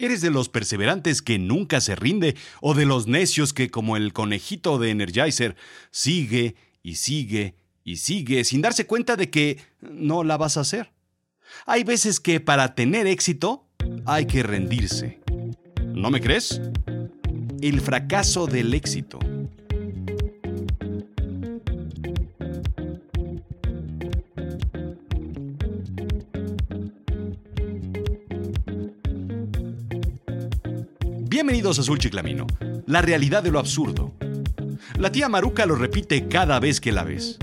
¿Eres de los perseverantes que nunca se rinde o de los necios que, como el conejito de Energizer, sigue y sigue y sigue sin darse cuenta de que no la vas a hacer? Hay veces que para tener éxito hay que rendirse. ¿No me crees? El fracaso del éxito. Bienvenidos a Azul Chiclamino, la realidad de lo absurdo. La tía Maruca lo repite cada vez que la ves.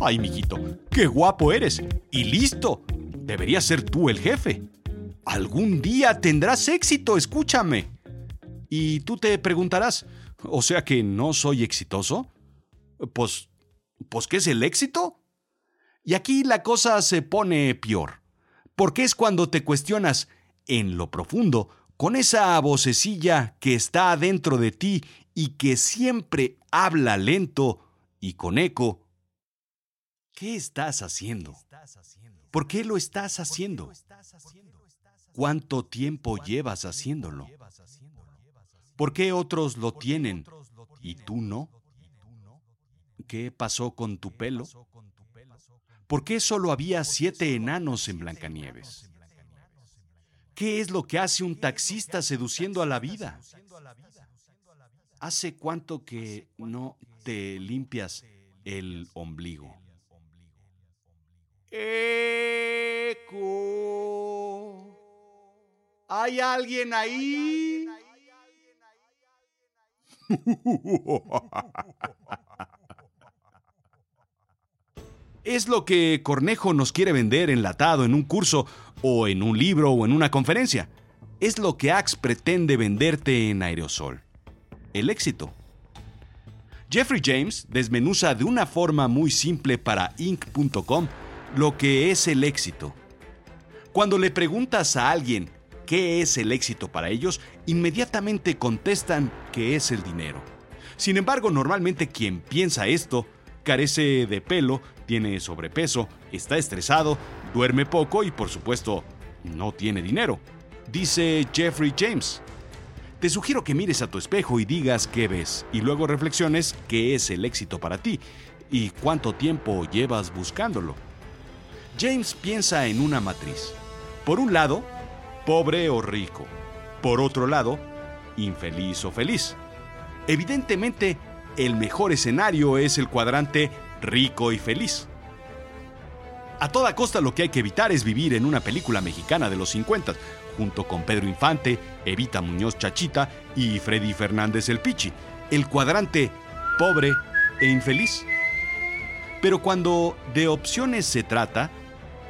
Ay, mijito, qué guapo eres. Y listo. Deberías ser tú el jefe. Algún día tendrás éxito, escúchame. Y tú te preguntarás, ¿o sea que no soy exitoso? Pues, pues, ¿qué es el éxito? Y aquí la cosa se pone peor, porque es cuando te cuestionas, en lo profundo, con esa vocecilla que está adentro de ti y que siempre habla lento y con eco. ¿Qué estás haciendo? ¿Por qué lo estás haciendo? ¿Cuánto tiempo llevas haciéndolo? ¿Por qué otros lo tienen y tú no? ¿Qué pasó con tu pelo? ¿Por qué solo había siete enanos en Blancanieves? ¿Qué es lo que hace un taxista seduciendo a la vida? ¿Hace cuánto que no te limpias el ombligo? Eco. ¿Hay alguien ahí? Es lo que Cornejo nos quiere vender enlatado en un curso o en un libro o en una conferencia. Es lo que Axe pretende venderte en aerosol. El éxito. Jeffrey James desmenuza de una forma muy simple para Inc.com lo que es el éxito. Cuando le preguntas a alguien qué es el éxito para ellos, inmediatamente contestan que es el dinero. Sin embargo, normalmente quien piensa esto carece de pelo, tiene sobrepeso, está estresado, duerme poco y por supuesto no tiene dinero. Dice Jeffrey James. Te sugiero que mires a tu espejo y digas qué ves y luego reflexiones qué es el éxito para ti y cuánto tiempo llevas buscándolo. James piensa en una matriz. Por un lado, pobre o rico. Por otro lado, infeliz o feliz. Evidentemente, el mejor escenario es el cuadrante rico y feliz. A toda costa lo que hay que evitar es vivir en una película mexicana de los 50, junto con Pedro Infante, Evita Muñoz Chachita y Freddy Fernández el Pichi, el cuadrante pobre e infeliz. Pero cuando de opciones se trata,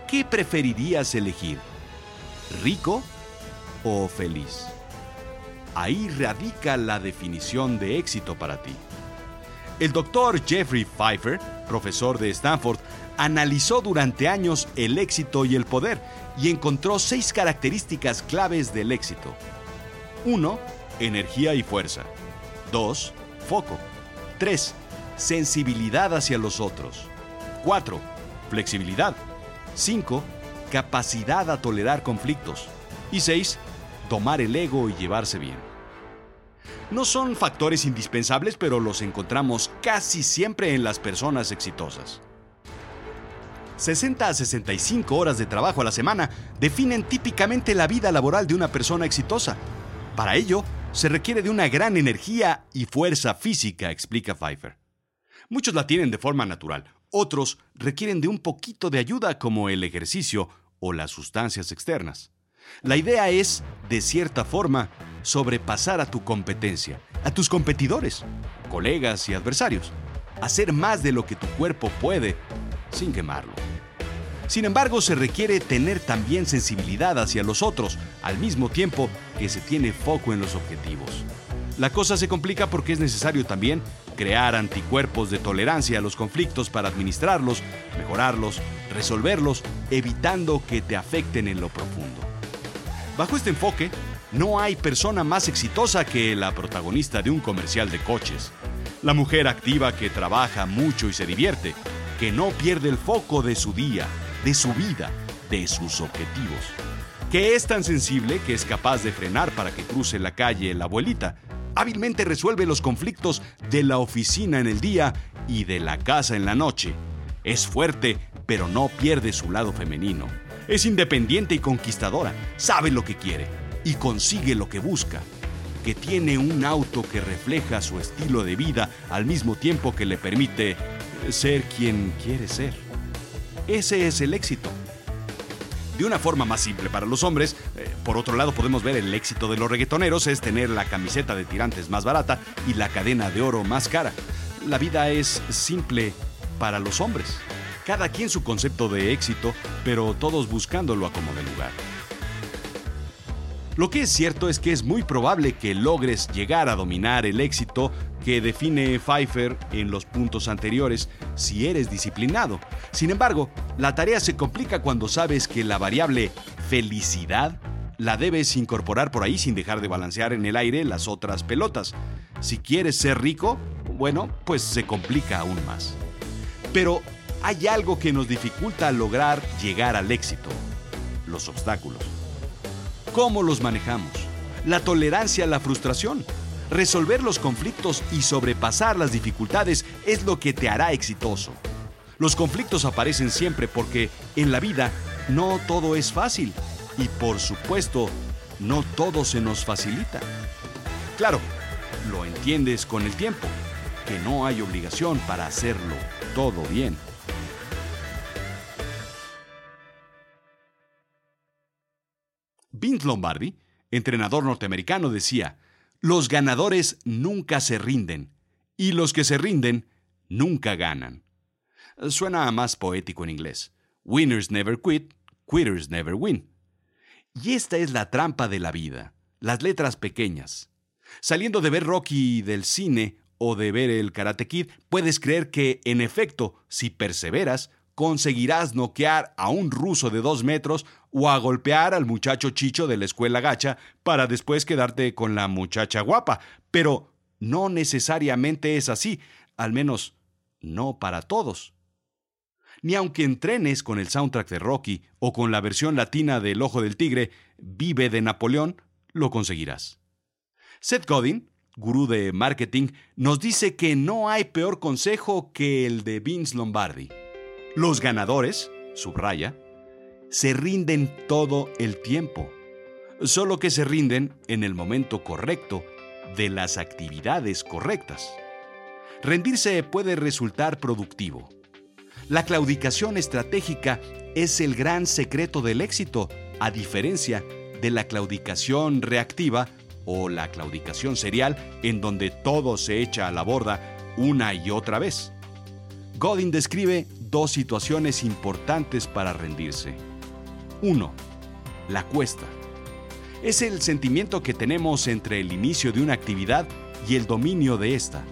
¿qué preferirías elegir? ¿Rico o feliz? Ahí radica la definición de éxito para ti. El doctor Jeffrey Pfeiffer, profesor de Stanford, analizó durante años el éxito y el poder y encontró seis características claves del éxito. 1. Energía y fuerza. 2. Foco. 3. Sensibilidad hacia los otros. 4. Flexibilidad. 5. Capacidad a tolerar conflictos. Y 6. Tomar el ego y llevarse bien. No son factores indispensables, pero los encontramos casi siempre en las personas exitosas. 60 a 65 horas de trabajo a la semana definen típicamente la vida laboral de una persona exitosa. Para ello, se requiere de una gran energía y fuerza física, explica Pfeiffer. Muchos la tienen de forma natural, otros requieren de un poquito de ayuda como el ejercicio o las sustancias externas. La idea es, de cierta forma, sobrepasar a tu competencia, a tus competidores, colegas y adversarios, hacer más de lo que tu cuerpo puede sin quemarlo. Sin embargo, se requiere tener también sensibilidad hacia los otros, al mismo tiempo que se tiene foco en los objetivos. La cosa se complica porque es necesario también crear anticuerpos de tolerancia a los conflictos para administrarlos, mejorarlos, resolverlos, evitando que te afecten en lo profundo. Bajo este enfoque, no hay persona más exitosa que la protagonista de un comercial de coches. La mujer activa que trabaja mucho y se divierte, que no pierde el foco de su día, de su vida, de sus objetivos, que es tan sensible que es capaz de frenar para que cruce la calle la abuelita. Hábilmente resuelve los conflictos de la oficina en el día y de la casa en la noche. Es fuerte, pero no pierde su lado femenino. Es independiente y conquistadora, sabe lo que quiere y consigue lo que busca. Que tiene un auto que refleja su estilo de vida al mismo tiempo que le permite ser quien quiere ser. Ese es el éxito de una forma más simple para los hombres. Eh, por otro lado, podemos ver el éxito de los reggaetoneros es tener la camiseta de tirantes más barata y la cadena de oro más cara. La vida es simple para los hombres. Cada quien su concepto de éxito, pero todos buscándolo a como de lugar. Lo que es cierto es que es muy probable que logres llegar a dominar el éxito que define Pfeiffer en los puntos anteriores si eres disciplinado. Sin embargo, la tarea se complica cuando sabes que la variable felicidad la debes incorporar por ahí sin dejar de balancear en el aire las otras pelotas. Si quieres ser rico, bueno, pues se complica aún más. Pero hay algo que nos dificulta lograr llegar al éxito, los obstáculos. ¿Cómo los manejamos? La tolerancia a la frustración. Resolver los conflictos y sobrepasar las dificultades es lo que te hará exitoso. Los conflictos aparecen siempre porque en la vida no todo es fácil y por supuesto no todo se nos facilita. Claro, lo entiendes con el tiempo, que no hay obligación para hacerlo todo bien. Vince Lombardi, entrenador norteamericano, decía, los ganadores nunca se rinden y los que se rinden nunca ganan. Suena más poético en inglés. Winners never quit, quitters never win. Y esta es la trampa de la vida, las letras pequeñas. Saliendo de ver Rocky del cine o de ver el Karate Kid, puedes creer que, en efecto, si perseveras, conseguirás noquear a un ruso de dos metros o a golpear al muchacho chicho de la escuela gacha para después quedarte con la muchacha guapa. Pero no necesariamente es así, al menos no para todos. Ni aunque entrenes con el soundtrack de Rocky o con la versión latina del Ojo del Tigre, Vive de Napoleón, lo conseguirás. Seth Godin, gurú de marketing, nos dice que no hay peor consejo que el de Vince Lombardi. Los ganadores, subraya, se rinden todo el tiempo, solo que se rinden en el momento correcto de las actividades correctas. Rendirse puede resultar productivo. La claudicación estratégica es el gran secreto del éxito, a diferencia de la claudicación reactiva o la claudicación serial en donde todo se echa a la borda una y otra vez. Godin describe dos situaciones importantes para rendirse. 1. La cuesta. Es el sentimiento que tenemos entre el inicio de una actividad y el dominio de esta.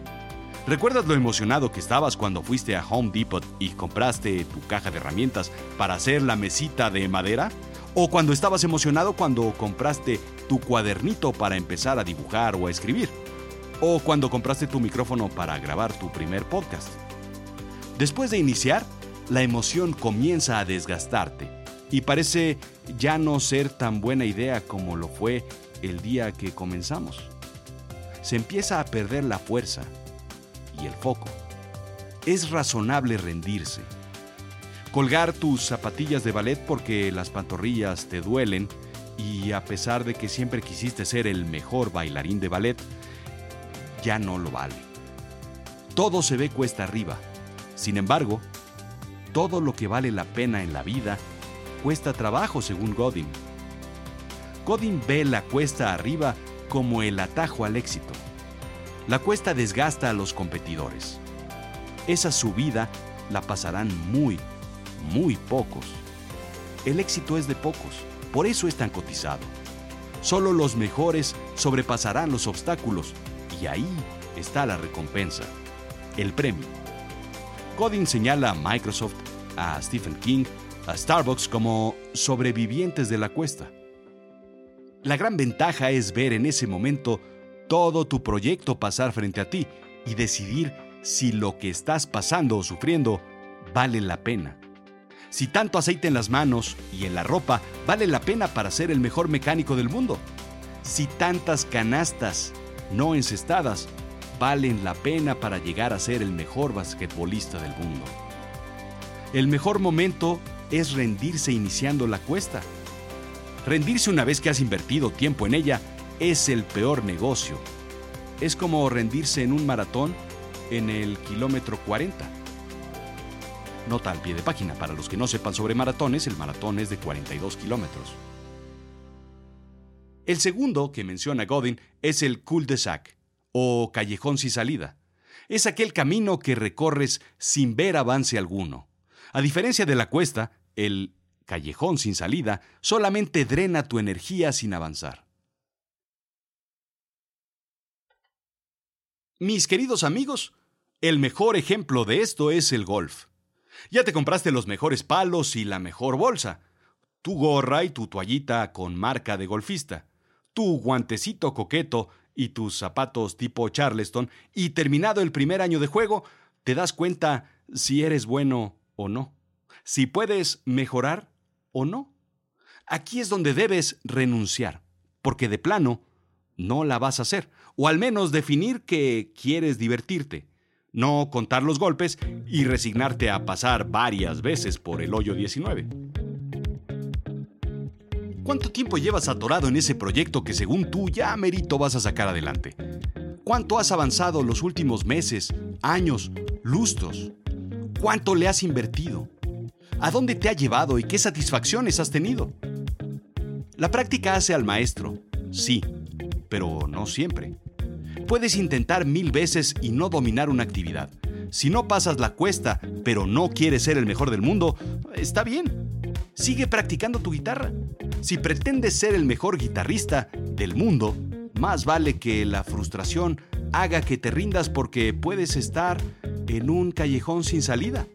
¿Recuerdas lo emocionado que estabas cuando fuiste a Home Depot y compraste tu caja de herramientas para hacer la mesita de madera? ¿O cuando estabas emocionado cuando compraste tu cuadernito para empezar a dibujar o a escribir? ¿O cuando compraste tu micrófono para grabar tu primer podcast? Después de iniciar, la emoción comienza a desgastarte y parece ya no ser tan buena idea como lo fue el día que comenzamos. Se empieza a perder la fuerza y el foco. Es razonable rendirse. Colgar tus zapatillas de ballet porque las pantorrillas te duelen y a pesar de que siempre quisiste ser el mejor bailarín de ballet, ya no lo vale. Todo se ve cuesta arriba sin embargo, todo lo que vale la pena en la vida cuesta trabajo según Godin. Godin ve la cuesta arriba como el atajo al éxito. La cuesta desgasta a los competidores. Esa subida la pasarán muy, muy pocos. El éxito es de pocos, por eso es tan cotizado. Solo los mejores sobrepasarán los obstáculos y ahí está la recompensa, el premio. Godin señala a Microsoft, a Stephen King, a Starbucks como sobrevivientes de la cuesta. La gran ventaja es ver en ese momento todo tu proyecto pasar frente a ti y decidir si lo que estás pasando o sufriendo vale la pena. Si tanto aceite en las manos y en la ropa vale la pena para ser el mejor mecánico del mundo. Si tantas canastas no encestadas valen la pena para llegar a ser el mejor basquetbolista del mundo. El mejor momento es rendirse iniciando la cuesta. Rendirse una vez que has invertido tiempo en ella es el peor negocio. Es como rendirse en un maratón en el kilómetro 40. Nota al pie de página, para los que no sepan sobre maratones, el maratón es de 42 kilómetros. El segundo que menciona Godin es el cul-de-sac, o callejón sin salida. Es aquel camino que recorres sin ver avance alguno. A diferencia de la cuesta, el callejón sin salida solamente drena tu energía sin avanzar. Mis queridos amigos, el mejor ejemplo de esto es el golf. Ya te compraste los mejores palos y la mejor bolsa, tu gorra y tu toallita con marca de golfista, tu guantecito coqueto y tus zapatos tipo Charleston, y terminado el primer año de juego, te das cuenta si eres bueno o no, si puedes mejorar o no. Aquí es donde debes renunciar, porque de plano no la vas a hacer, o al menos definir que quieres divertirte, no contar los golpes y resignarte a pasar varias veces por el hoyo 19. ¿Cuánto tiempo llevas atorado en ese proyecto que según tú ya merito vas a sacar adelante? ¿Cuánto has avanzado los últimos meses, años, lustros? ¿Cuánto le has invertido? ¿A dónde te ha llevado y qué satisfacciones has tenido? La práctica hace al maestro, sí, pero no siempre. Puedes intentar mil veces y no dominar una actividad. Si no pasas la cuesta, pero no quieres ser el mejor del mundo, está bien. Sigue practicando tu guitarra. Si pretendes ser el mejor guitarrista del mundo, más vale que la frustración haga que te rindas porque puedes estar en un callejón sin salida.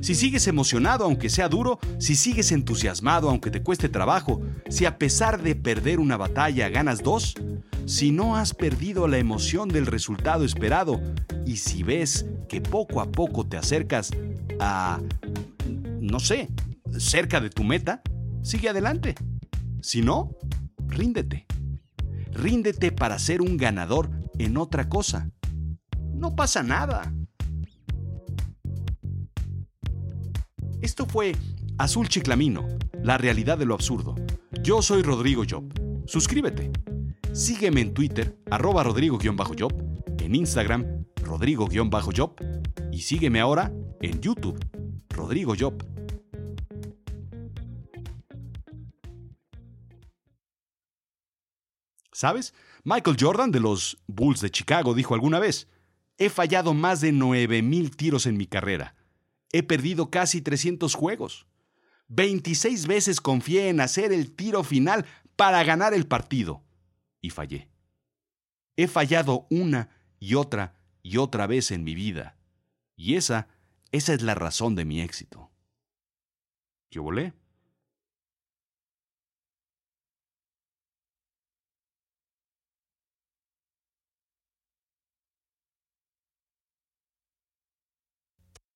Si sigues emocionado aunque sea duro, si sigues entusiasmado aunque te cueste trabajo, si a pesar de perder una batalla ganas dos, si no has perdido la emoción del resultado esperado y si ves que poco a poco te acercas a, no sé, cerca de tu meta, sigue adelante. Si no, ríndete. Ríndete para ser un ganador en otra cosa. No pasa nada. Esto fue Azul Chiclamino, la realidad de lo absurdo. Yo soy Rodrigo Job. Suscríbete. Sígueme en Twitter, arroba rodrigo-job, en Instagram, rodrigo-job, y sígueme ahora en YouTube, Rodrigo Job. ¿Sabes? Michael Jordan de los Bulls de Chicago dijo alguna vez, he fallado más de 9.000 tiros en mi carrera He perdido casi 300 juegos. 26 veces confié en hacer el tiro final para ganar el partido. Y fallé. He fallado una y otra y otra vez en mi vida. Y esa, esa es la razón de mi éxito. ¿Qué volé?